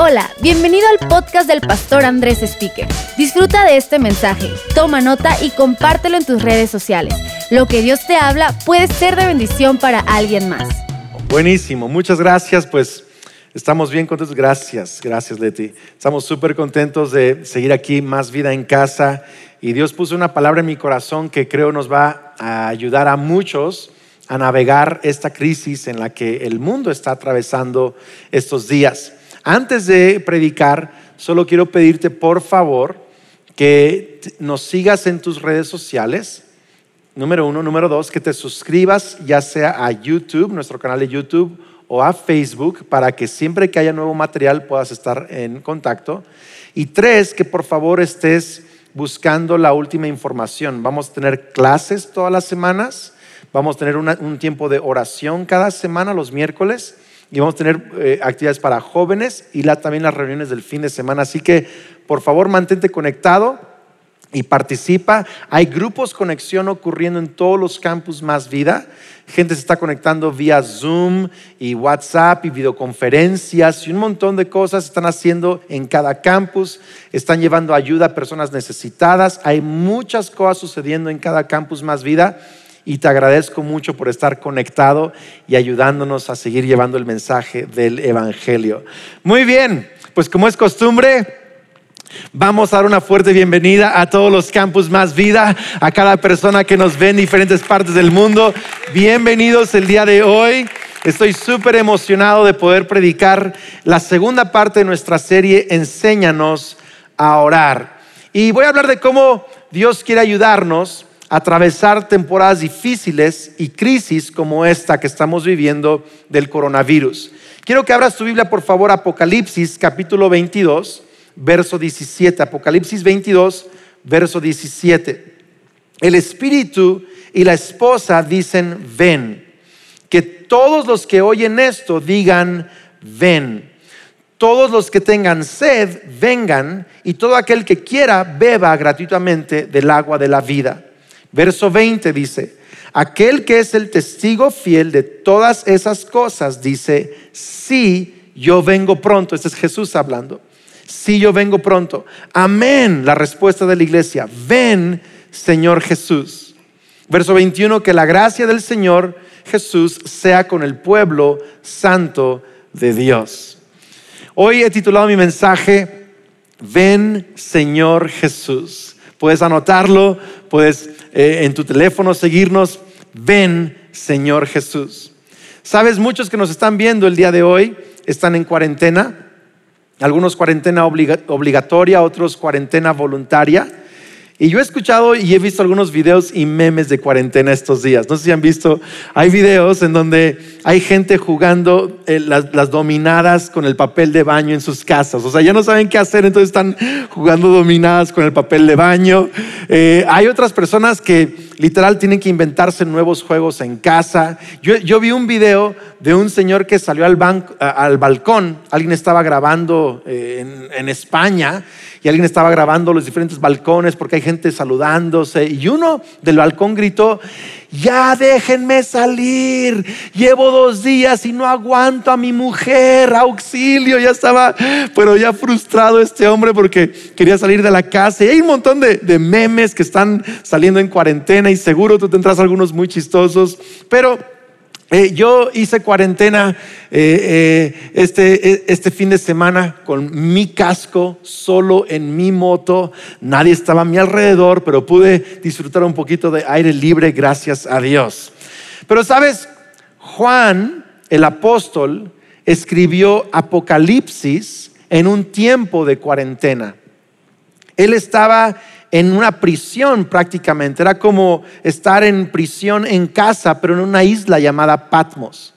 Hola, bienvenido al podcast del pastor Andrés Speaker. Disfruta de este mensaje, toma nota y compártelo en tus redes sociales. Lo que Dios te habla puede ser de bendición para alguien más. Buenísimo, muchas gracias. Pues estamos bien contentos. Gracias, gracias Leti. Estamos súper contentos de seguir aquí, más vida en casa. Y Dios puso una palabra en mi corazón que creo nos va a ayudar a muchos a navegar esta crisis en la que el mundo está atravesando estos días. Antes de predicar, solo quiero pedirte por favor que nos sigas en tus redes sociales. Número uno. Número dos, que te suscribas ya sea a YouTube, nuestro canal de YouTube, o a Facebook, para que siempre que haya nuevo material puedas estar en contacto. Y tres, que por favor estés buscando la última información. Vamos a tener clases todas las semanas, vamos a tener un tiempo de oración cada semana, los miércoles y vamos a tener eh, actividades para jóvenes y también las reuniones del fin de semana. Así que, por favor, mantente conectado y participa. Hay grupos conexión ocurriendo en todos los campus más vida. Gente se está conectando vía Zoom y WhatsApp y videoconferencias y un montón de cosas están haciendo en cada campus. Están llevando ayuda a personas necesitadas. Hay muchas cosas sucediendo en cada campus más vida y te agradezco mucho por estar conectado y ayudándonos a seguir llevando el mensaje del Evangelio. Muy bien, pues como es costumbre, Vamos a dar una fuerte bienvenida a todos los campus Más Vida, a cada persona que nos ve en diferentes partes del mundo. Bienvenidos el día de hoy. Estoy súper emocionado de poder predicar la segunda parte de nuestra serie Enséñanos a orar. Y voy a hablar de cómo Dios quiere ayudarnos atravesar temporadas difíciles y crisis como esta que estamos viviendo del coronavirus. Quiero que abras tu Biblia, por favor, Apocalipsis capítulo 22, verso 17. Apocalipsis 22, verso 17. El Espíritu y la esposa dicen, ven. Que todos los que oyen esto digan, ven. Todos los que tengan sed, vengan, y todo aquel que quiera, beba gratuitamente del agua de la vida. Verso 20 dice, aquel que es el testigo fiel de todas esas cosas dice, sí, yo vengo pronto. Este es Jesús hablando. Sí, yo vengo pronto. Amén. La respuesta de la iglesia. Ven, Señor Jesús. Verso 21, que la gracia del Señor Jesús sea con el pueblo santo de Dios. Hoy he titulado mi mensaje, Ven, Señor Jesús. Puedes anotarlo, puedes eh, en tu teléfono seguirnos. Ven, Señor Jesús. Sabes, muchos que nos están viendo el día de hoy están en cuarentena. Algunos cuarentena obligatoria, otros cuarentena voluntaria. Y yo he escuchado y he visto algunos videos y memes de cuarentena estos días. No sé si han visto, hay videos en donde hay gente jugando eh, las, dominadas con el papel de baño en sus casas. O sea, ya no saben qué hacer, entonces están jugando dominadas con el papel de baño. Eh, hay otras personas que literal tienen que inventarse nuevos juegos en casa. Yo, vi un video de un señor que salió al, al balcón, alguien estaba grabando eh, en, en España y alguien estaba grabando los diferentes balcones porque hay gente saludándose. Y uno del balcón gritó, ya déjenme salir, llevo dos días y no aguanto a mi mujer, auxilio, ya estaba, pero ya frustrado este hombre porque quería salir de la casa. Y hay un montón de, de memes que están saliendo en cuarentena y seguro tú tendrás algunos muy chistosos, pero eh, yo hice cuarentena eh, eh, este, este fin de semana con mi casco, solo en mi moto. Nadie estaba a mi alrededor, pero pude disfrutar un poquito de aire libre, gracias a Dios. Pero sabes, Juan, el apóstol, escribió Apocalipsis en un tiempo de cuarentena. Él estaba en una prisión prácticamente. Era como estar en prisión en casa, pero en una isla llamada Patmos.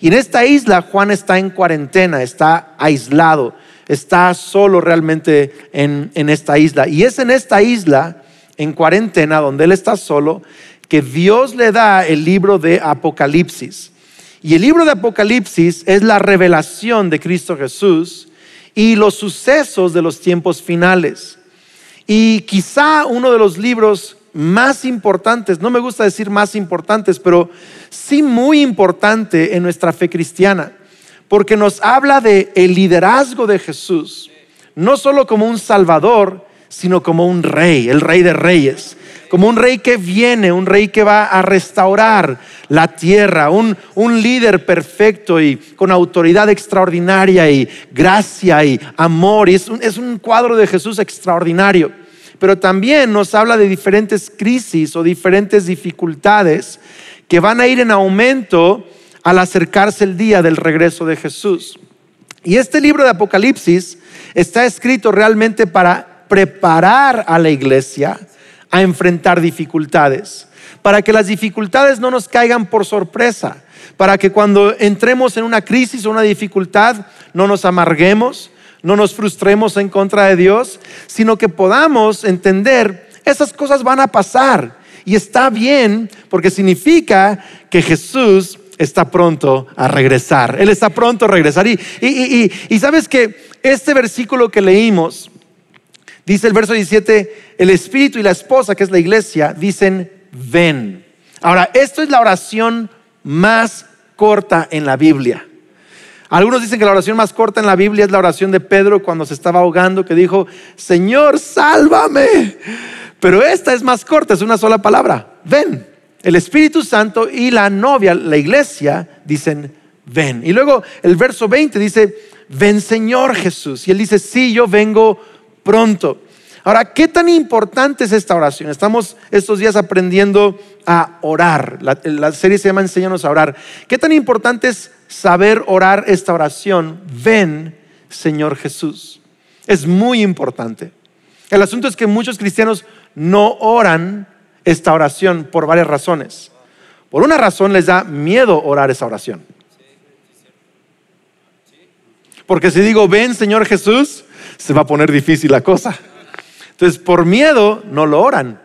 Y en esta isla Juan está en cuarentena, está aislado, está solo realmente en, en esta isla. Y es en esta isla, en cuarentena, donde él está solo, que Dios le da el libro de Apocalipsis. Y el libro de Apocalipsis es la revelación de Cristo Jesús y los sucesos de los tiempos finales. Y quizá uno de los libros más importantes, no me gusta decir más importantes, pero sí muy importante en nuestra fe cristiana, porque nos habla de el liderazgo de Jesús, no solo como un salvador, sino como un rey, el rey de reyes, como un rey que viene, un rey que va a restaurar la tierra, un, líder perfecto y con autoridad extraordinaria y gracia y amor. Y es es un cuadro de Jesús extraordinario. Pero también nos habla de diferentes crisis o diferentes dificultades que van a ir en aumento al acercarse el día del regreso de Jesús. Y este libro de Apocalipsis está escrito realmente para preparar a la iglesia a enfrentar dificultades, para que las dificultades no nos caigan por sorpresa, para que cuando entremos en una crisis o una dificultad no nos amarguemos, no nos frustremos en contra de Dios, sino que podamos entender, esas cosas van a pasar y está bien porque significa que Jesús está pronto a regresar. Él está pronto a regresar. Y, y, sabes que este versículo que leímos, dice el verso 17, el Espíritu y la esposa, que es la iglesia, dicen, ven. Ahora, esto es la oración más corta en la Biblia. Algunos dicen que la oración más corta en la Biblia es la oración de Pedro cuando se estaba ahogando, que dijo, Señor, sálvame. Pero esta es más corta, es una sola palabra, ven. El Espíritu Santo y la novia, la iglesia, dicen, ven. Y luego el verso 20 dice, ven Señor Jesús. Y él dice, sí, yo vengo pronto. Ahora, ¿qué tan importante es esta oración? Estamos estos días aprendiendo a orar. La, serie se llama Enséñanos a orar. ¿Qué tan importante es saber orar esta oración? Ven, Señor Jesús. Es muy importante. El asunto es que muchos cristianos no oran esta oración por varias razones. Por una razón les da miedo orar esa oración. Porque si digo, ven Señor Jesús, se va a poner difícil la cosa. Entonces, por miedo no lo oran.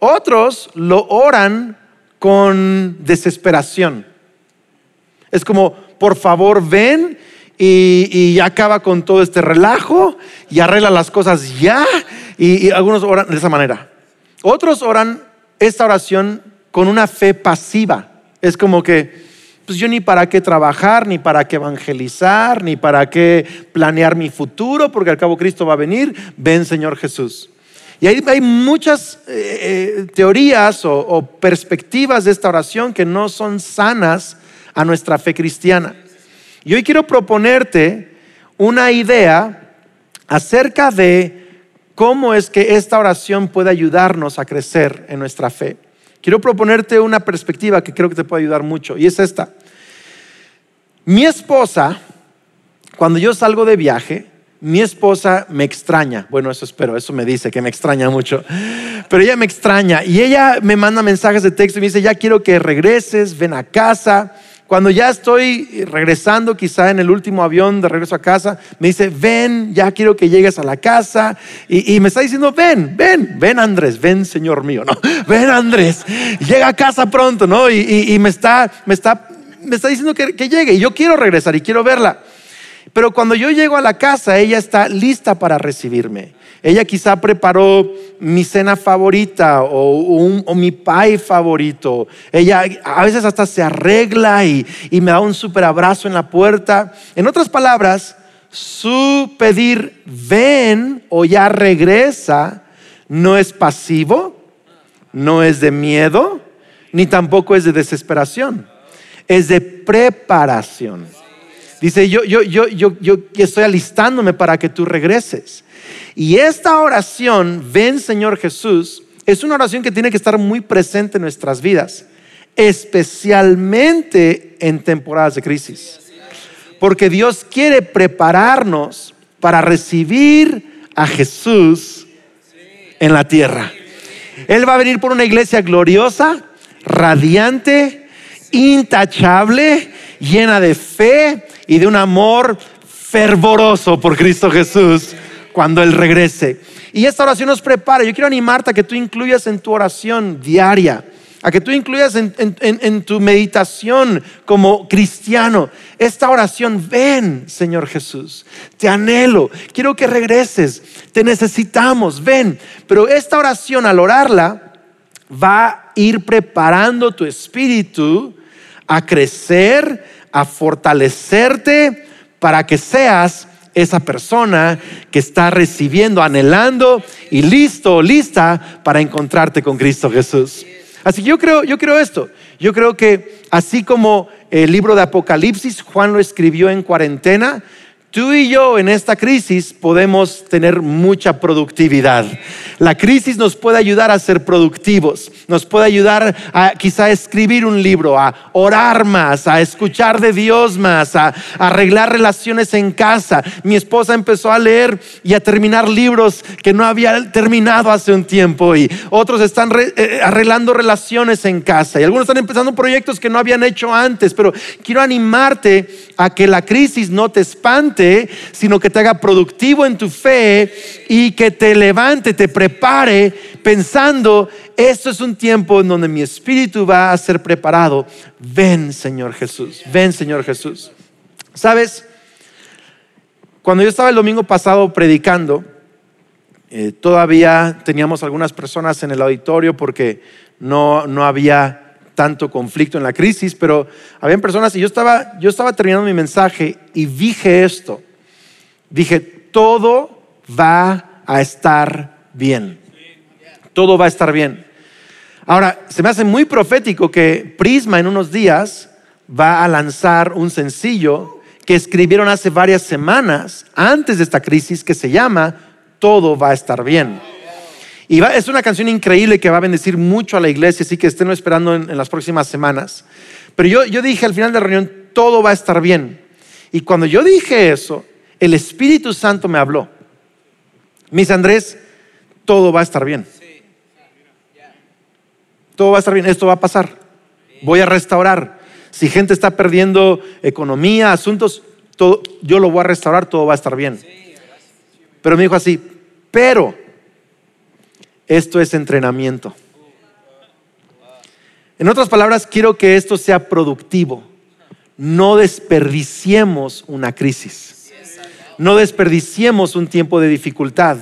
Otros lo oran con desesperación. Es como, por favor, ven y, ya acaba con todo este relajo y arregla las cosas ya. y algunos oran de esa manera. Otros oran esta oración con una fe pasiva. Es como que, pues yo ni para qué trabajar, ni para qué evangelizar, ni para qué planear mi futuro, porque al cabo Cristo va a venir. Ven, Señor Jesús. Y hay, muchas eh, eh, teorías o, o perspectivas de esta oración que no son sanas a nuestra fe cristiana. Y hoy quiero proponerte una idea acerca de cómo es que esta oración puede ayudarnos a crecer en nuestra fe. Quiero proponerte una perspectiva que creo que te puede ayudar mucho y es esta. Mi esposa, cuando yo salgo de viaje, mi esposa me extraña. Bueno, eso espero, eso me dice que me extraña mucho. Pero ella me extraña y ella me manda mensajes de texto y me dice, ya quiero que regreses, ven a casa. Cuando ya estoy regresando, quizá en el último avión de regreso a casa, me dice, ven, ya quiero que llegues a la casa. Y, me está diciendo, ven, ven, ven Andrés, ven Señor mío, ¿no? Ven Andrés, llega a casa pronto, ¿no? Y, me, está, me, está, me está diciendo que, que llegue y yo quiero regresar y quiero verla. Pero cuando yo llego a la casa, ella está lista para recibirme. Ella quizá preparó mi cena favorita o, mi pie favorito. Ella a veces hasta se arregla y, me da un super abrazo en la puerta. En otras palabras, su pedir ven o ya regresa no es pasivo, no es de miedo, ni tampoco es de desesperación. Es de preparación. Dice, yo, yo, yo, yo, yo estoy alistándome para que tú regreses. Y esta oración, ven Señor Jesús, es una oración que tiene que estar muy presente en nuestras vidas, especialmente en temporadas de crisis. Porque Dios quiere prepararnos para recibir a Jesús en la tierra. Él va a venir por una iglesia gloriosa, radiante, intachable, llena de fe y de un amor fervoroso por Cristo Jesús cuando Él regrese. Y esta oración nos prepara. Yo quiero animarte a que tú incluyas en tu oración diaria, a que tú incluyas en, tu meditación como cristiano esta oración. Ven, Señor Jesús, te anhelo, quiero que regreses, te necesitamos, ven. Pero esta oración al orarla va a ir preparando tu espíritu a crecer, a fortalecerte para que seas esa persona que está recibiendo, anhelando y listo, lista para encontrarte con Cristo Jesús. Así que yo creo, yo creo esto. Yo creo que así como el libro de Apocalipsis, Juan lo escribió en cuarentena, Tú y yo en esta crisis podemos tener mucha productividad. La crisis nos puede ayudar a ser productivos, nos puede ayudar a quizá escribir un libro, a orar más, a escuchar de Dios más, a, arreglar relaciones en casa. Mi esposa empezó a leer y a terminar libros que no había terminado hace un tiempo y otros están eh, arreglando relaciones en casa y algunos están empezando proyectos que no habían hecho antes, pero quiero animarte a que la crisis no te espante sino que te haga productivo en tu fe y que te levante, te prepare pensando, esto es un tiempo en donde mi espíritu va a ser preparado. Ven, Señor Jesús, ven, Señor Jesús. ¿Sabes? Cuando yo estaba el domingo pasado predicando, eh, todavía teníamos algunas personas en el auditorio porque no, no había tanto conflicto en la crisis, pero habían personas y yo estaba, yo estaba terminando mi mensaje y dije esto. Dije, todo va a estar bien. Todo va a estar bien. Ahora, se me hace muy profético que Prisma en unos días va a lanzar un sencillo que escribieron hace varias semanas antes de esta crisis que se llama Todo va a estar bien. Y es una canción increíble que va a bendecir mucho a la iglesia, así que estén esperando en, las próximas semanas. Pero yo, yo dije al final de la reunión, todo va a estar bien. Y cuando yo dije eso, el Espíritu Santo me habló. Mis Andrés, todo va a estar bien. Todo va a estar bien, esto va a pasar. Voy a restaurar. Si gente está perdiendo economía, asuntos, todo, yo lo voy a restaurar, todo va a estar bien. Pero me dijo así, pero esto es entrenamiento. En otras palabras, quiero que esto sea productivo. No desperdiciemos una crisis. No desperdiciemos un tiempo de dificultad.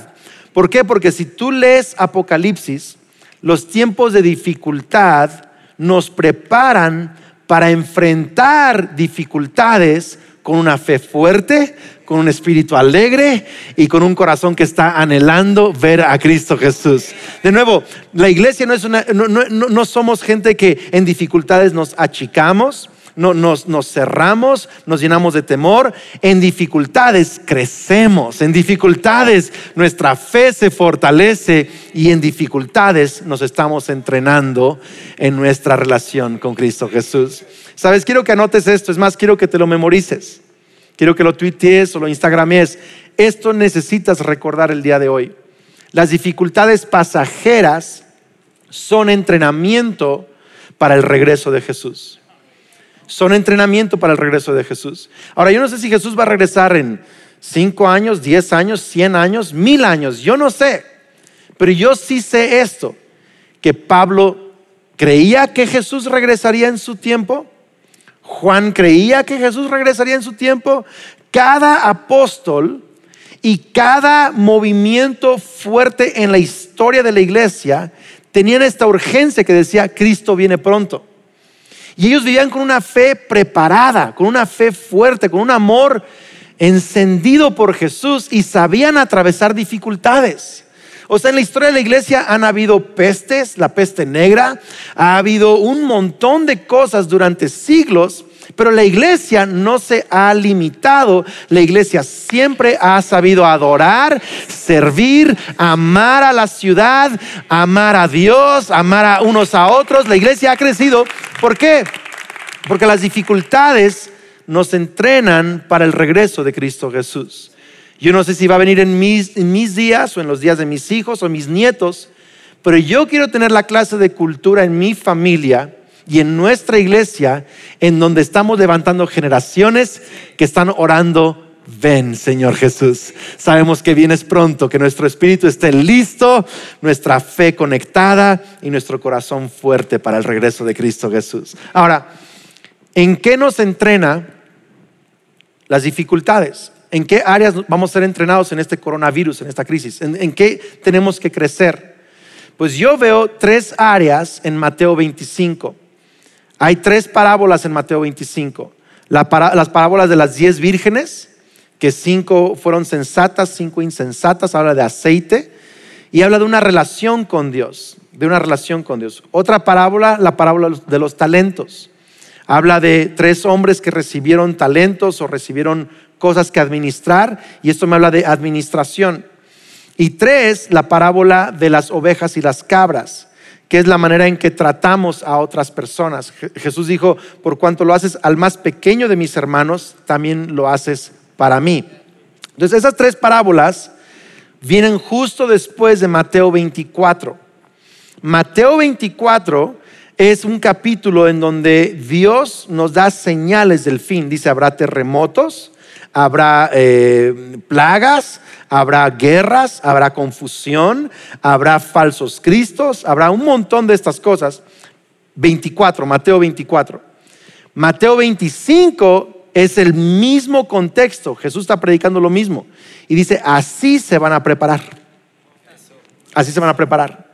¿Por qué? Porque si tú lees Apocalipsis, los tiempos de dificultad nos preparan para enfrentar dificultades con una fe fuerte, con un espíritu alegre y con un corazón que está anhelando ver a Cristo Jesús. De nuevo, la iglesia no es una, no, somos gente que en dificultades nos achicamos, no, nos, nos, cerramos, nos llenamos de temor. En dificultades crecemos, en dificultades nuestra fe se fortalece y en dificultades nos estamos entrenando en nuestra relación con Cristo Jesús. Sabes, quiero que anotes esto, es más, quiero que te lo memorices. Quiero que lo tuitees o lo instagrames. Esto necesitas recordar el día de hoy. Las dificultades pasajeras son entrenamiento para el regreso de Jesús. Son entrenamiento para el regreso de Jesús. Ahora, yo no sé si Jesús va a regresar en cinco años, diez años, cien años, mil años. Yo no sé. Pero yo sí sé esto, que Pablo creía que Jesús regresaría en su tiempo Juan creía que Jesús regresaría en su tiempo. Cada apóstol y cada movimiento fuerte en la historia de la iglesia tenían esta urgencia que decía, Cristo viene pronto. Y ellos vivían con una fe preparada, con una fe fuerte, con un amor encendido por Jesús y sabían atravesar dificultades. O sea, en la historia de la iglesia han habido pestes, la peste negra, ha habido un montón de cosas durante siglos, pero la iglesia no se ha limitado. La iglesia siempre ha sabido adorar, servir, amar a la ciudad, amar a Dios, amar a unos a otros. La iglesia ha crecido. ¿Por qué? Porque las dificultades nos entrenan para el regreso de Cristo Jesús. Yo no sé si va a venir en mis, días o en los días de mis hijos o mis nietos, pero yo quiero tener la clase de cultura en mi familia y en nuestra iglesia en donde estamos levantando generaciones que están orando Ven, Señor Jesús. Sabemos que vienes pronto, que nuestro espíritu esté listo, nuestra fe conectada y nuestro corazón fuerte para el regreso de Cristo Jesús. Ahora, ¿en qué nos entrena las dificultades? ¿En qué áreas vamos a ser entrenados en este coronavirus, en esta crisis? ¿En, qué tenemos que crecer? Pues yo veo tres áreas en Mateo 25. Hay tres parábolas en Mateo 25. las parábolas de las diez vírgenes, que cinco fueron sensatas, cinco insensatas, habla de aceite y habla de una relación con Dios, de una relación con Dios. Otra parábola, la parábola de los talentos. Habla de tres hombres que recibieron talentos o recibieron cosas que administrar y esto me habla de administración. Y tres, la parábola de las ovejas y las cabras, que es la manera en que tratamos a otras personas. Jesús dijo, por cuanto lo haces al más pequeño de mis hermanos, también lo haces para mí. Entonces esas tres parábolas vienen justo después de Mateo 24. Mateo 24 es un capítulo en donde Dios nos da señales del fin. Dice, habrá terremotos, habrá eh, plagas, habrá guerras, habrá confusión, habrá falsos cristos, habrá un montón de estas cosas. 24, Mateo 24. Mateo 25 es el mismo contexto. Jesús está predicando lo mismo. Y dice, así se van a preparar. Así se van a preparar.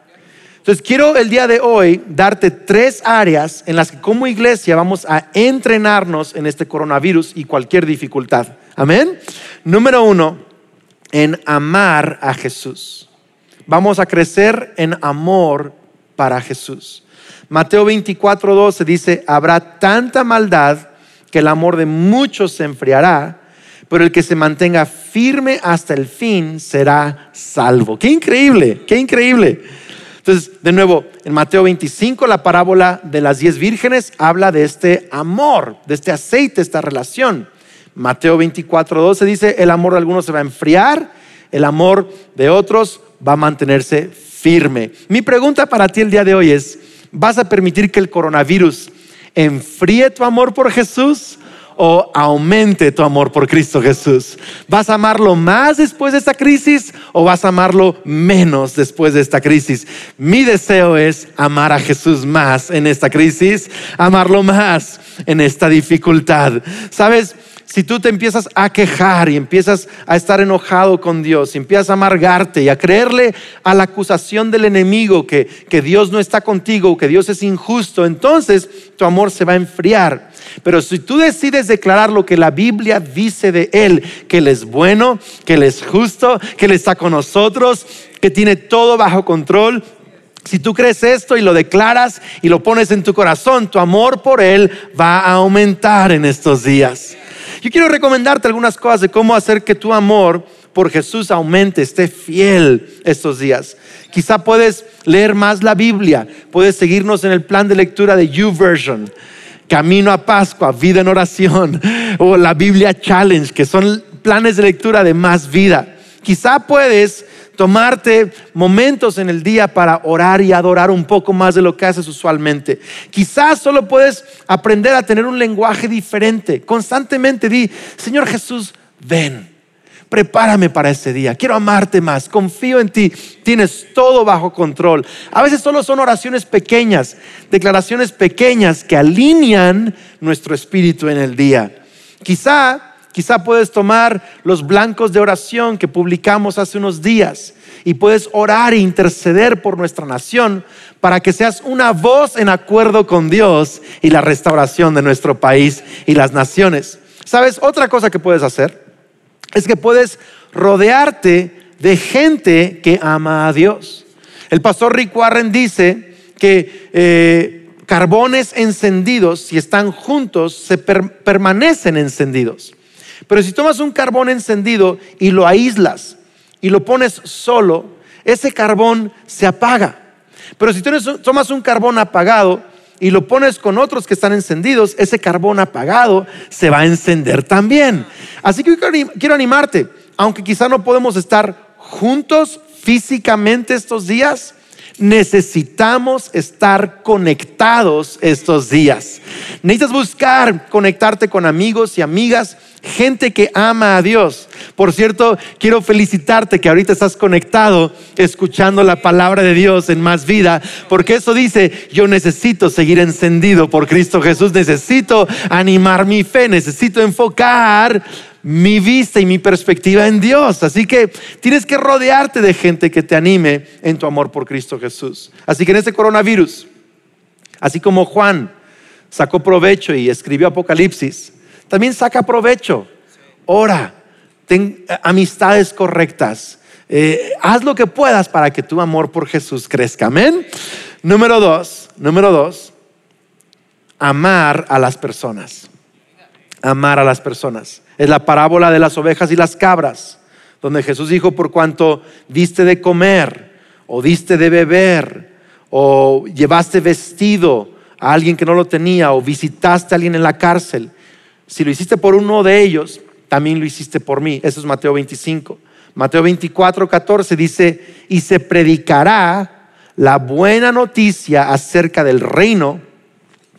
Entonces, quiero el día de hoy darte tres áreas en las que como iglesia vamos a entrenarnos en este coronavirus y cualquier dificultad. Amén. Número uno, en amar a Jesús. Vamos a crecer en amor para Jesús. Mateo 24, 12 dice, habrá tanta maldad que el amor de muchos se enfriará, pero el que se mantenga firme hasta el fin será salvo. Qué increíble, qué increíble. Entonces, de nuevo, en Mateo 25, la parábola de las diez vírgenes habla de este amor, de este aceite, esta relación. Mateo 24, 12 dice, el amor de algunos se va a enfriar, el amor de otros va a mantenerse firme. Mi pregunta para ti el día de hoy es, ¿vas a permitir que el coronavirus enfríe tu amor por Jesús o aumente tu amor por Cristo Jesús? ¿Vas a amarlo más después de esta crisis o vas a amarlo menos después de esta crisis? Mi deseo es amar a Jesús más en esta crisis, amarlo más en esta dificultad. ¿Sabes? Si tú te empiezas a quejar y empiezas a estar enojado con Dios, y empiezas a amargarte y a creerle a la acusación del enemigo que, que Dios no está contigo, que Dios es injusto, entonces tu amor se va a enfriar. Pero si tú decides declarar lo que la Biblia dice de Él, que Él es bueno, que Él es justo, que Él está con nosotros, que tiene todo bajo control, si tú crees esto y lo declaras y lo pones en tu corazón, tu amor por Él va a aumentar en estos días. Yo quiero recomendarte algunas cosas de cómo hacer que tu amor por Jesús aumente, esté fiel estos días. Quizá puedes leer más la Biblia, puedes seguirnos en el plan de lectura de YouVersion, Camino a Pascua, Vida en Oración, o la Biblia Challenge, que son planes de lectura de más vida. Quizá puedes tomarte momentos en el día para orar y adorar un poco más de lo que haces usualmente. Quizás solo puedes aprender a tener un lenguaje diferente. Constantemente di, Señor Jesús, ven, prepárame para ese día. Quiero amarte más, confío en ti, tienes todo bajo control. A veces solo son oraciones pequeñas, declaraciones pequeñas que alinean nuestro espíritu en el día. Quizá Quizá puedes tomar los blancos de oración que publicamos hace unos días y puedes orar e interceder por nuestra nación para que seas una voz en acuerdo con Dios y la restauración de nuestro país y las naciones. ¿Sabes? Otra cosa que puedes hacer es que puedes rodearte de gente que ama a Dios. El pastor Rick Warren dice que eh, carbones encendidos, si están juntos, se permanecen encendidos. Pero si tomas un carbón encendido y lo aíslas y lo pones solo, ese carbón se apaga. Pero si tomas un carbón apagado y lo pones con otros que están encendidos, ese carbón apagado se va a encender también. Así que quiero animarte, aunque quizá no podemos estar juntos físicamente estos días, necesitamos estar conectados estos días. Necesitas buscar conectarte con amigos y amigas gente que ama a Dios. Por cierto, quiero felicitarte que ahorita estás conectado escuchando la palabra de Dios en más vida, porque eso dice, yo necesito seguir encendido por Cristo Jesús, necesito animar mi fe, necesito enfocar mi vista y mi perspectiva en Dios. Así que tienes que rodearte de gente que te anime en tu amor por Cristo Jesús. Así que en este coronavirus, así como Juan sacó provecho y escribió Apocalipsis, También saca provecho, ora, ten amistades correctas. Eh, haz lo que puedas para que tu amor por Jesús crezca. Amén. Número dos, número dos, amar a las personas. Amar a las personas. Es la parábola de las ovejas y las cabras, donde Jesús dijo, por cuanto diste de comer, o diste de beber, o llevaste vestido a alguien que no lo tenía, o visitaste a alguien en la cárcel, si lo hiciste por uno de ellos, también lo hiciste por mí. Eso es Mateo 25. Mateo 24, 14 dice, y se predicará la buena noticia acerca del reino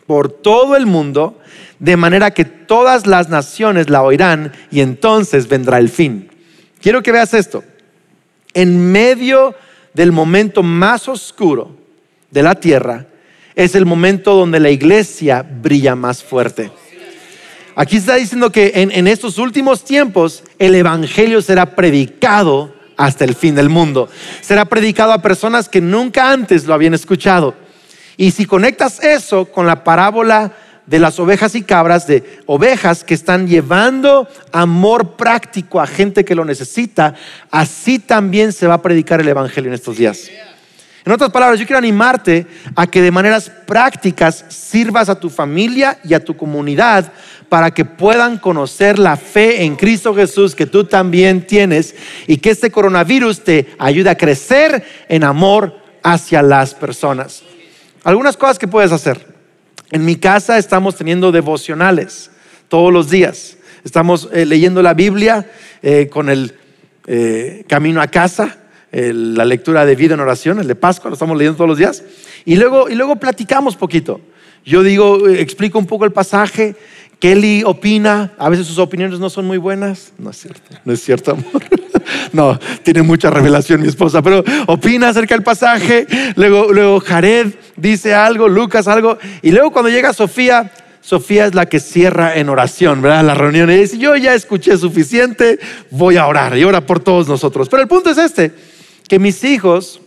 por todo el mundo, de manera que todas las naciones la oirán y entonces vendrá el fin. Quiero que veas esto. En medio del momento más oscuro de la tierra, es el momento donde la iglesia brilla más fuerte. Aquí está diciendo que en, estos últimos tiempos el Evangelio será predicado hasta el fin del mundo. Será predicado a personas que nunca antes lo habían escuchado. Y si conectas eso con la parábola de las ovejas y cabras, de ovejas que están llevando amor práctico a gente que lo necesita, así también se va a predicar el Evangelio en estos días. En otras palabras, yo quiero animarte a que de maneras prácticas sirvas a tu familia y a tu comunidad para que puedan conocer la fe en Cristo Jesús que tú también tienes y que este coronavirus te ayude a crecer en amor hacia las personas. Algunas cosas que puedes hacer. En mi casa estamos teniendo devocionales todos los días. Estamos eh, leyendo la Biblia eh, con el eh, camino a casa, la lectura de vida en oración, el de Pascua, lo estamos leyendo todos los días. Y luego, y luego platicamos poquito. Yo digo, explico un poco el pasaje. Kelly opina, a veces sus opiniones no son muy buenas. No es cierto, no es cierto, amor. No, tiene mucha revelación mi esposa, pero opina acerca del pasaje. Luego, luego Jared dice algo, Lucas algo. Y luego cuando llega Sofía, Sofía es la que cierra en oración, ¿verdad? La reunión y dice, yo ya escuché suficiente, voy a orar y ora por todos nosotros. Pero el punto es este, que mis hijos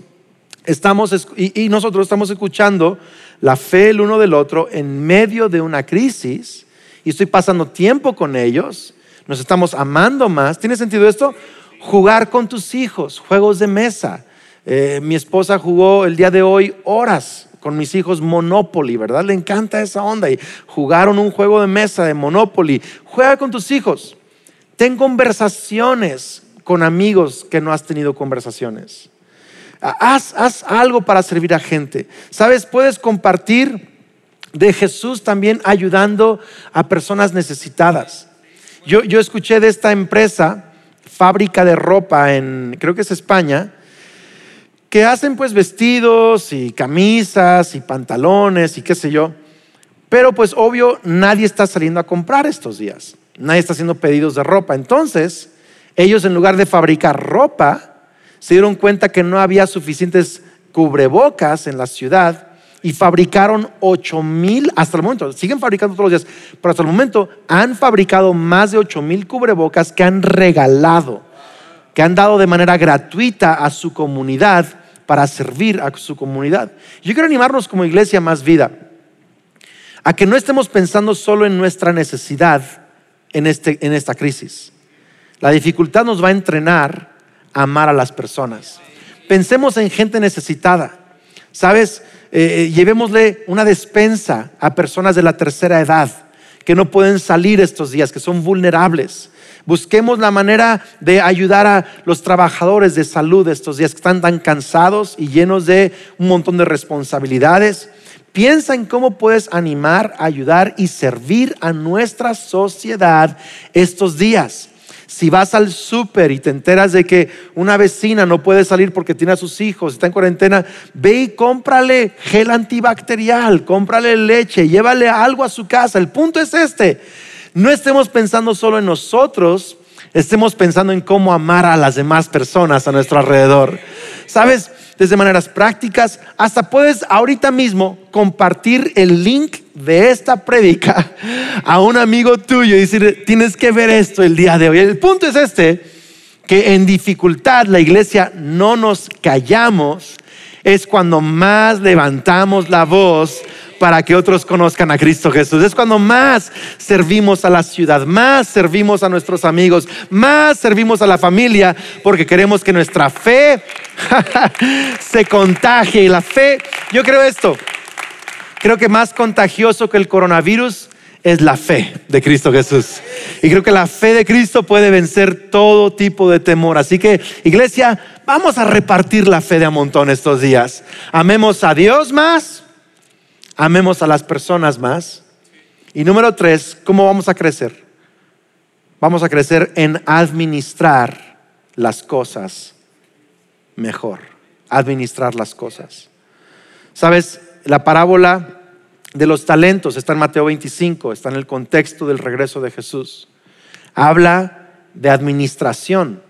estamos, y, nosotros estamos escuchando la fe el uno del otro en medio de una crisis y estoy pasando tiempo con ellos, nos estamos amando más. ¿Tiene sentido esto? jugar con tus hijos, juegos de mesa. Eh, mi esposa jugó el día de hoy horas con mis hijos Monopoly, ¿verdad? Le encanta esa onda y jugaron un juego de mesa de Monopoly. Juega con tus hijos. Ten conversaciones con amigos que no has tenido conversaciones. Haz, haz algo para servir a gente. ¿Sabes? Puedes compartir de Jesús también ayudando a personas necesitadas. Yo, yo escuché de esta empresa fábrica de ropa en, creo que es España, que hacen pues vestidos y camisas y pantalones y qué sé yo. Pero pues obvio nadie está saliendo a comprar estos días. Nadie está haciendo pedidos de ropa. Entonces, ellos en lugar de fabricar ropa, se dieron cuenta que no había suficientes cubrebocas en la ciudad y fabricaron 8 mil, hasta el momento, siguen fabricando todos los días, pero hasta el momento han fabricado más de 8 mil cubrebocas que han regalado, que han dado de manera gratuita a su comunidad para servir a su comunidad. Yo quiero animarnos como iglesia más vida a que no estemos pensando solo en nuestra necesidad en, este, en esta crisis. La dificultad nos va a entrenar a amar a las personas. Pensemos en gente necesitada. ¿Sabes? Eh, eh, llevémosle una despensa a personas de la tercera edad que no pueden salir estos días, que son vulnerables. Busquemos la manera de ayudar a los trabajadores de salud estos días que están tan cansados y llenos de un montón de responsabilidades. Piensa en cómo puedes animar, ayudar y servir a nuestra sociedad estos días. Si vas al súper y te enteras de que una vecina no puede salir porque tiene a sus hijos, está en cuarentena, ve y cómprale gel antibacterial, cómprale leche, llévale algo a su casa. El punto es este, no estemos pensando solo en nosotros, estemos pensando en cómo amar a las demás personas a nuestro alrededor. ¿Sabes? Desde maneras prácticas, hasta puedes ahorita mismo compartir el link de esta prédica a un amigo tuyo y decir, tienes que ver esto el día de hoy. El punto es este, que en dificultad la iglesia no nos callamos, es cuando más levantamos la voz para que otros conozcan a Cristo Jesús. Es cuando más servimos a la ciudad, más servimos a nuestros amigos, más servimos a la familia, porque queremos que nuestra fe se contagie. Y la fe, yo creo esto, creo que más contagioso que el coronavirus es la fe de Cristo Jesús. Y creo que la fe de Cristo puede vencer todo tipo de temor. Así que, iglesia, vamos a repartir la fe de a montón estos días. Amemos a Dios más, amemos a las personas más. Y número tres, ¿cómo vamos a crecer? Vamos a crecer en administrar las cosas mejor. Administrar las cosas. ¿Sabes? La parábola de los talentos, está en Mateo 25, está en el contexto del regreso de Jesús. Habla de administración.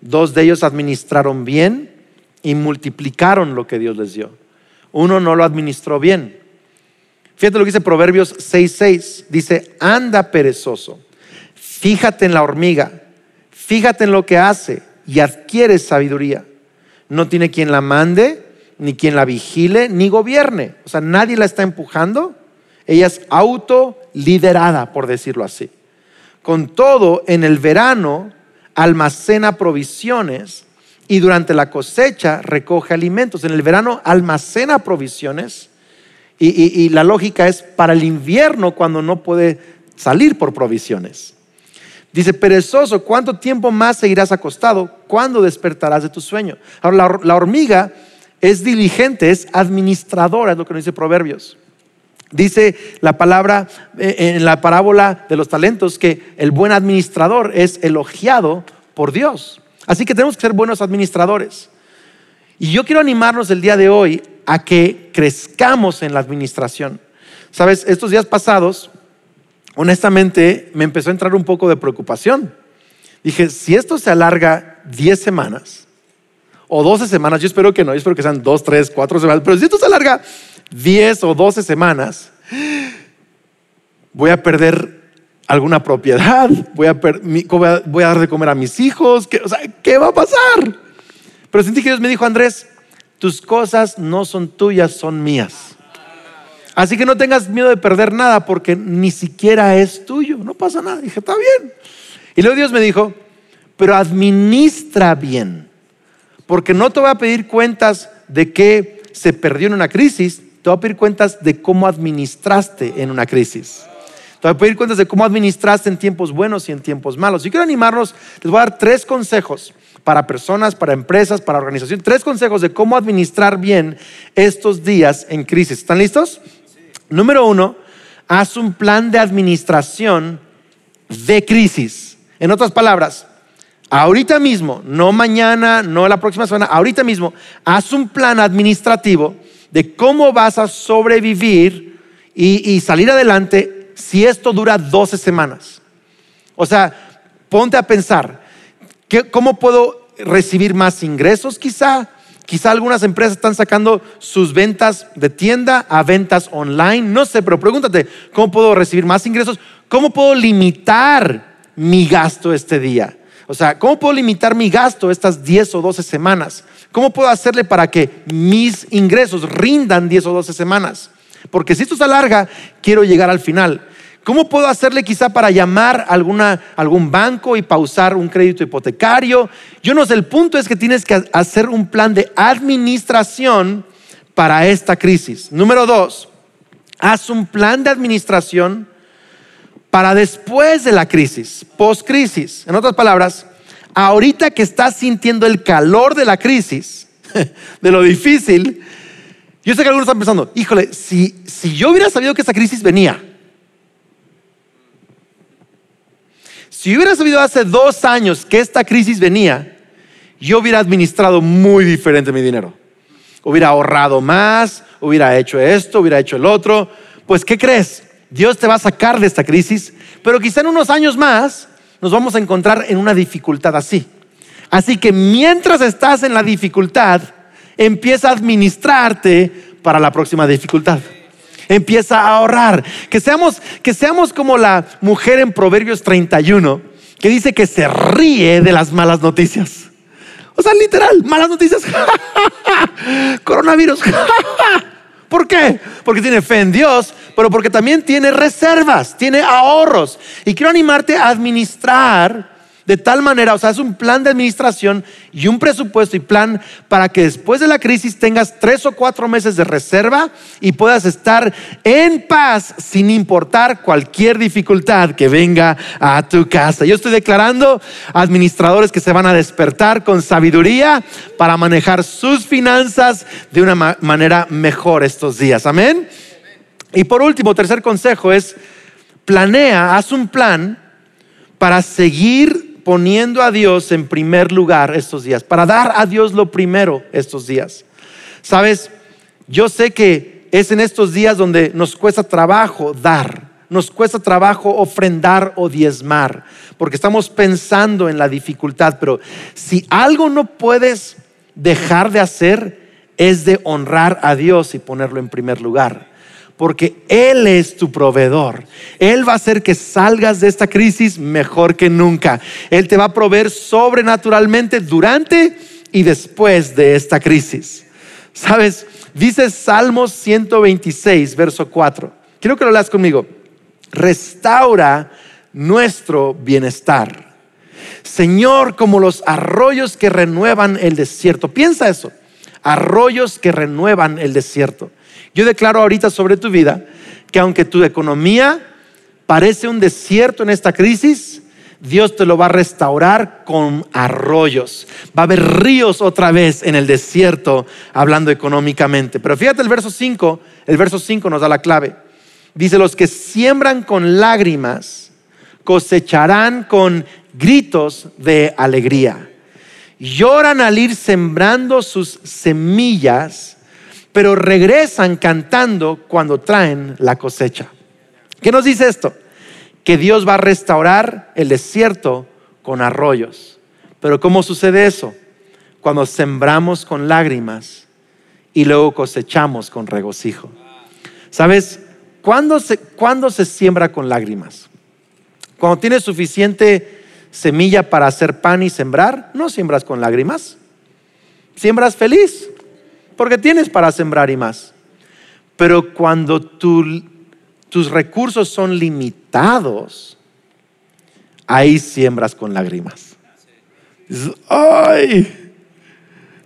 Dos de ellos administraron bien y multiplicaron lo que Dios les dio. Uno no lo administró bien. Fíjate lo que dice Proverbios 6:6. Dice, anda perezoso, fíjate en la hormiga, fíjate en lo que hace y adquiere sabiduría. No tiene quien la mande, ni quien la vigile, ni gobierne. O sea, nadie la está empujando. Ella es autoliderada, por decirlo así. Con todo, en el verano almacena provisiones y durante la cosecha recoge alimentos. En el verano almacena provisiones y, la lógica es para el invierno cuando no puede salir por provisiones. Dice, perezoso, ¿cuánto tiempo más seguirás acostado? ¿Cuándo despertarás de tu sueño? Ahora, la, la hormiga es diligente, es administradora, es lo que nos dice Proverbios. Dice la palabra eh, en la parábola de los talentos que el buen administrador es elogiado por Dios. Así que tenemos que ser buenos administradores. Y yo quiero animarnos el día de hoy a que crezcamos en la administración. Sabes, estos días pasados, honestamente, me empezó a entrar un poco de preocupación. Dije, si esto se alarga 10 semanas, o 12 semanas, yo espero que no, yo espero que sean 2, 3, 4 semanas, pero si esto se alarga 10 o 12 semanas, voy a perder alguna propiedad, voy a, voy a dar de comer a mis hijos, ¿qué, o sea, ¿qué va a pasar? Pero sentí que Dios me dijo, Andrés, tus cosas no son tuyas, son mías. Así que no tengas miedo de perder nada porque ni siquiera es tuyo, no pasa nada. dije, está bien. Y luego Dios me dijo, pero administra bien porque no te voy a pedir cuentas de qué se perdió en una crisis, te voy a pedir cuentas de cómo administraste en una crisis. Te voy a pedir cuentas de cómo administraste en tiempos buenos y en tiempos malos. Y quiero animarnos, les voy a dar tres consejos para personas, para empresas, para organizaciones, tres consejos de cómo administrar bien estos días en crisis. ¿Están listos? Número uno, haz un plan de administración de crisis. En otras palabras, ahorita mismo, no mañana, no la próxima semana, ahorita mismo, haz un plan administrativo de cómo vas a sobrevivir y, salir adelante si esto dura 12 semanas. O sea, ponte a pensar, ¿cómo puedo recibir más ingresos quizá? Quizá algunas empresas están sacando sus ventas de tienda a ventas online, no sé, pero pregúntate, ¿cómo puedo recibir más ingresos? ¿Cómo puedo limitar mi gasto este día? O sea, ¿cómo puedo limitar mi gasto estas 10 o 12 semanas? ¿Cómo puedo hacerle para que mis ingresos rindan 10 o 12 semanas? Porque si esto se alarga, quiero llegar al final. ¿Cómo puedo hacerle quizá para llamar a alguna, algún banco y pausar un crédito hipotecario? Yo no sé, el punto es que tienes que hacer un plan de administración para esta crisis. Número dos, haz un plan de administración para después de la crisis, post-crisis. En otras palabras, ahorita que estás sintiendo el calor de la crisis, de lo difícil, yo sé que algunos están pensando, híjole, si, si yo hubiera sabido que esta crisis venía, si hubiera sabido hace dos años que esta crisis venía, yo hubiera administrado muy diferente mi dinero. Hubiera ahorrado más, hubiera hecho esto, hubiera hecho el otro. Pues, ¿qué crees? Dios te va a sacar de esta crisis, pero quizá en unos años más nos vamos a encontrar en una dificultad así. Así que mientras estás en la dificultad, empieza a administrarte para la próxima dificultad. Empieza a ahorrar. Que seamos, que seamos como la mujer en Proverbios 31, que dice que se ríe de las malas noticias. O sea, literal, malas noticias. Coronavirus. ¿Por qué? Porque tiene fe en Dios, pero porque también tiene reservas, tiene ahorros. Y quiero animarte a administrar de tal manera, o sea, es un plan de administración y un presupuesto y plan para que después de la crisis tengas tres o cuatro meses de reserva y puedas estar en paz sin importar cualquier dificultad que venga a tu casa. Yo estoy declarando administradores que se van a despertar con sabiduría para manejar sus finanzas de una manera mejor estos días. Amén. Y por último, tercer consejo es planea, haz un plan para seguir poniendo a Dios en primer lugar estos días, para dar a Dios lo primero estos días. Sabes, yo sé que es en estos días donde nos cuesta trabajo dar, nos cuesta trabajo ofrendar o diezmar, porque estamos pensando en la dificultad, pero si algo no puedes dejar de hacer, es de honrar a Dios y ponerlo en primer lugar porque Él es tu proveedor. Él va a hacer que salgas de esta crisis mejor que nunca. Él te va a proveer sobrenaturalmente durante y después de esta crisis. ¿Sabes? Dice Salmos 126, verso 4. Quiero que lo leas conmigo. Restaura nuestro bienestar. Señor, como los arroyos que renuevan el desierto. Piensa eso. Arroyos que renuevan el desierto. Yo declaro ahorita sobre tu vida que aunque tu economía parece un desierto en esta crisis, Dios te lo va a restaurar con arroyos. Va a haber ríos otra vez en el desierto, hablando económicamente. Pero fíjate el verso 5, el verso 5 nos da la clave. Dice, los que siembran con lágrimas cosecharán con gritos de alegría. Lloran al ir sembrando sus semillas pero regresan cantando cuando traen la cosecha. ¿Qué nos dice esto? Que Dios va a restaurar el desierto con arroyos. Pero ¿cómo sucede eso? Cuando sembramos con lágrimas y luego cosechamos con regocijo. ¿Sabes? ¿Cuándo se, ¿Cuándo se siembra con lágrimas? Cuando tienes suficiente semilla para hacer pan y sembrar, no siembras con lágrimas. Siembras feliz porque tienes para sembrar y más. Pero cuando tus recursos son limitados, ahí siembras con lágrimas. ¡ay!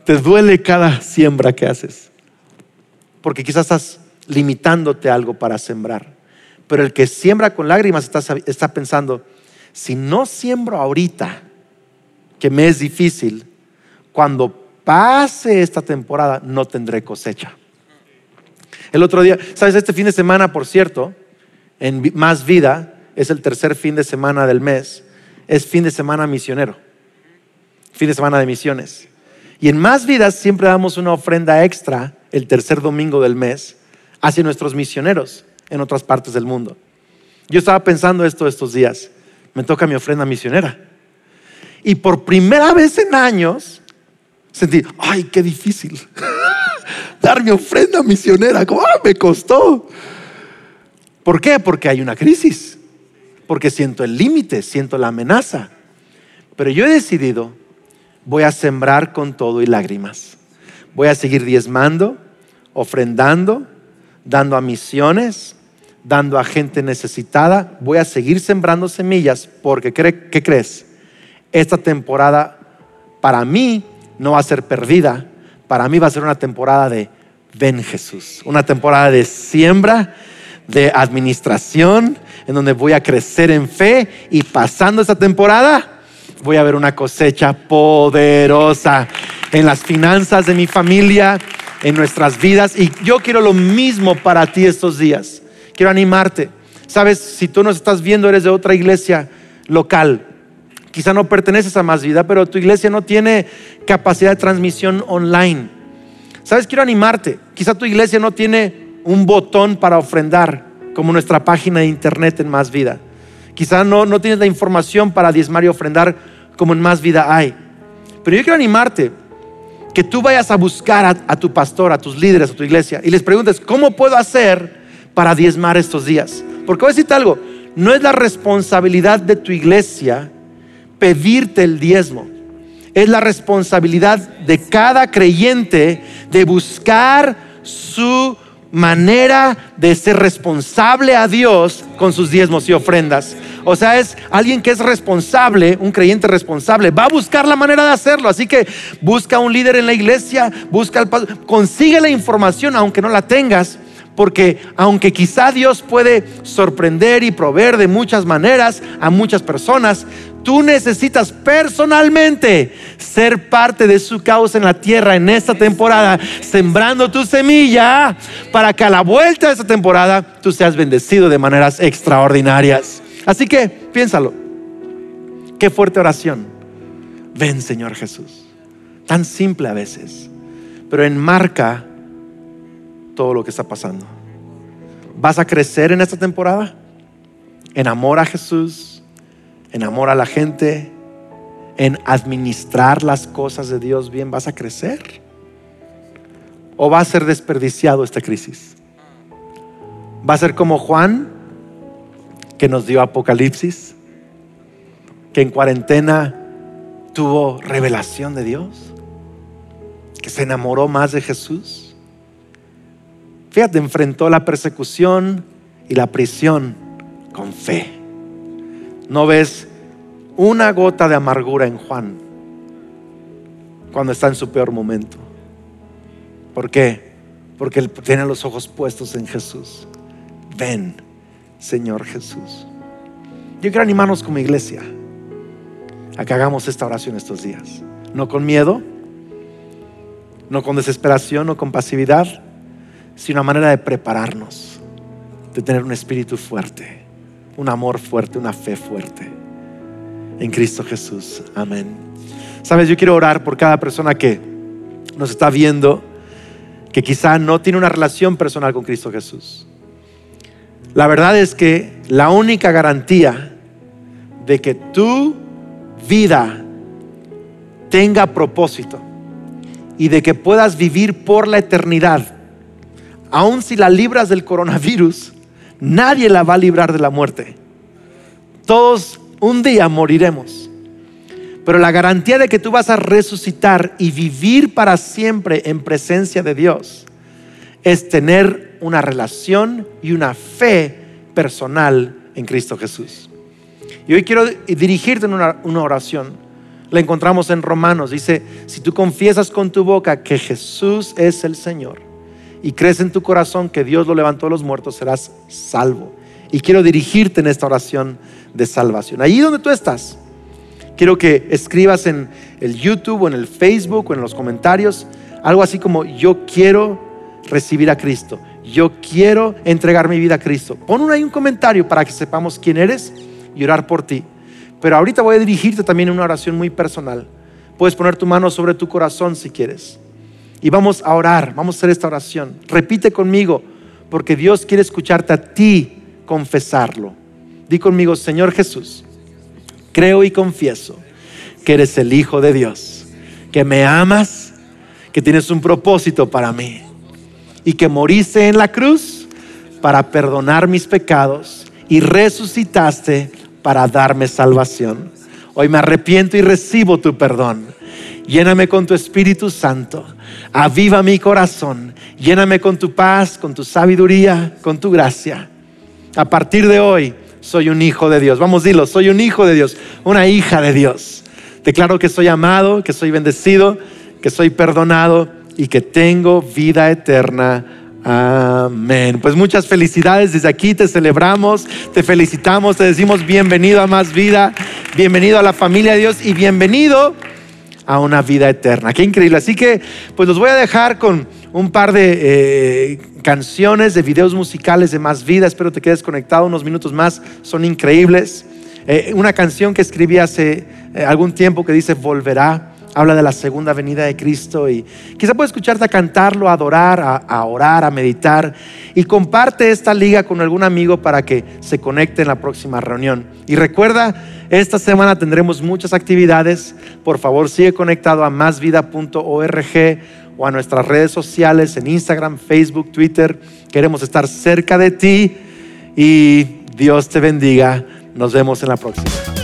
Te duele cada siembra que haces. Porque quizás estás limitándote algo para sembrar. Pero el que siembra con lágrimas está, está pensando, si no siembro ahorita, que me es difícil, cuando pase esta temporada, no tendré cosecha. El otro día, ¿sabes? Este fin de semana, por cierto, en Más Vida, es el tercer fin de semana del mes, es fin de semana misionero, fin de semana de misiones. Y en Más Vidas siempre damos una ofrenda extra el tercer domingo del mes hacia nuestros misioneros en otras partes del mundo. Yo estaba pensando esto estos días, me toca mi ofrenda misionera. Y por primera vez en años, sentí, ay, qué difícil. Dar mi ofrenda misionera, como, ah, me costó. ¿Por qué? Porque hay una crisis. Porque siento el límite, siento la amenaza. Pero yo he decidido, voy a sembrar con todo y lágrimas. Voy a seguir diezmando, ofrendando, dando a misiones, dando a gente necesitada. Voy a seguir sembrando semillas porque, ¿qué crees? Esta temporada para mí no va a ser perdida. Para mí va a ser una temporada de ven Jesús, una temporada de siembra, de administración, en donde voy a crecer en fe y pasando esa temporada voy a ver una cosecha poderosa en las finanzas de mi familia, en nuestras vidas. Y yo quiero lo mismo para ti estos días. Quiero animarte. Sabes, si tú nos estás viendo, eres de otra iglesia local, Quizá no perteneces a más vida, pero tu iglesia no tiene capacidad de transmisión online. ¿Sabes? Quiero animarte. Quizá tu iglesia no tiene un botón para ofrendar, como nuestra página de internet en Más Vida. Quizá no, no tienes la información para diezmar y ofrendar como en Más Vida hay. Pero yo quiero animarte que tú vayas a buscar a, a, tu pastor, a tus líderes, a tu iglesia y les preguntes, ¿cómo puedo hacer para diezmar estos días? Porque voy a decirte algo, no es la responsabilidad de tu iglesia pedirte el diezmo. Es la responsabilidad de cada creyente de buscar su manera de ser responsable a Dios con sus diezmos y ofrendas. O sea, es alguien que es responsable, un creyente responsable, va a buscar la manera de hacerlo. Así que busca un líder en la iglesia, busca el consigue la información aunque no la tengas porque aunque quizá Dios puede sorprender y proveer de muchas maneras a muchas personas, tú necesitas personalmente ser parte de su causa en la tierra en esta temporada, sembrando tu semilla para que a la vuelta de esta temporada tú seas bendecido de maneras extraordinarias. Así que piénsalo. Qué fuerte oración. Ven, Señor Jesús. Tan simple a veces, pero enmarca todo lo que está pasando. ¿Vas a crecer en esta temporada? En amor a Jesús, en amor a la gente, en administrar las cosas de Dios bien, ¿vas a crecer? ¿O va a ser desperdiciado esta crisis? ¿Va a ser como Juan, que nos dio Apocalipsis, que en cuarentena tuvo revelación de Dios, que se enamoró más de Jesús? Fíjate, enfrentó la persecución y la prisión con fe. No ves una gota de amargura en Juan cuando está en su peor momento. ¿Por qué? Porque él tiene los ojos puestos en Jesús. Ven, Señor Jesús. Yo quiero animarnos como iglesia a que hagamos esta oración estos días. No con miedo, no con desesperación, no con pasividad, sino una manera de prepararnos, de tener un espíritu fuerte, un amor fuerte, una fe fuerte en Cristo Jesús. Amén. Sabes, yo quiero orar por cada persona que nos está viendo, que quizá no tiene una relación personal con Cristo Jesús. La verdad es que la única garantía de que tu vida tenga propósito y de que puedas vivir por la eternidad aun si la libras del coronavirus, nadie la va a librar de la muerte. Todos un día moriremos. Pero la garantía de que tú vas a resucitar y vivir para siempre en presencia de Dios es tener una relación y una fe personal en Cristo Jesús. Y hoy quiero dirigirte en una, una oración. La encontramos en Romanos. Dice, si tú confiesas con tu boca que Jesús es el Señor y crees en tu corazón que Dios lo levantó de los muertos, serás salvo. Y quiero dirigirte en esta oración de salvación. Allí donde tú estás, quiero que escribas en el YouTube o en el Facebook o en los comentarios algo así como yo quiero recibir a Cristo. Yo quiero entregar mi vida a Cristo. Pon ahí un comentario para que sepamos quién eres y orar por ti. Pero ahorita voy a dirigirte también en una oración muy personal. Puedes poner tu mano sobre tu corazón si quieres. Y vamos a orar, vamos a hacer esta oración. Repite conmigo, porque Dios quiere escucharte a ti confesarlo. Di conmigo, Señor Jesús, creo y confieso que eres el Hijo de Dios, que me amas, que tienes un propósito para mí y que moriste en la cruz para perdonar mis pecados y resucitaste para darme salvación. Hoy me arrepiento y recibo tu perdón. Lléname con tu Espíritu Santo Aviva mi corazón. Lléname con tu paz, con tu sabiduría, con tu gracia. A partir de hoy soy un hijo de Dios. Vamos, dilo, soy un hijo de Dios, una hija de Dios. Declaro que soy amado, que soy bendecido, que soy perdonado y que tengo vida eterna. Amén. Pues muchas felicidades desde aquí, te celebramos, te felicitamos, te decimos bienvenido a más vida, bienvenido a la familia de Dios y bienvenido a una vida eterna. Qué increíble. Así que, pues los voy a dejar con un par de eh, canciones, de videos musicales de más vida. Espero te quedes conectado unos minutos más. Son increíbles. Eh, una canción que escribí hace eh, algún tiempo que dice Volverá. Habla de la segunda venida de Cristo y quizá puedes escucharte a cantarlo, a adorar, a orar, a meditar y comparte esta liga con algún amigo para que se conecte en la próxima reunión. Y recuerda, esta semana tendremos muchas actividades. Por favor, sigue conectado a másvida.org o a nuestras redes sociales en Instagram, Facebook, Twitter. Queremos estar cerca de ti y Dios te bendiga. Nos vemos en la próxima.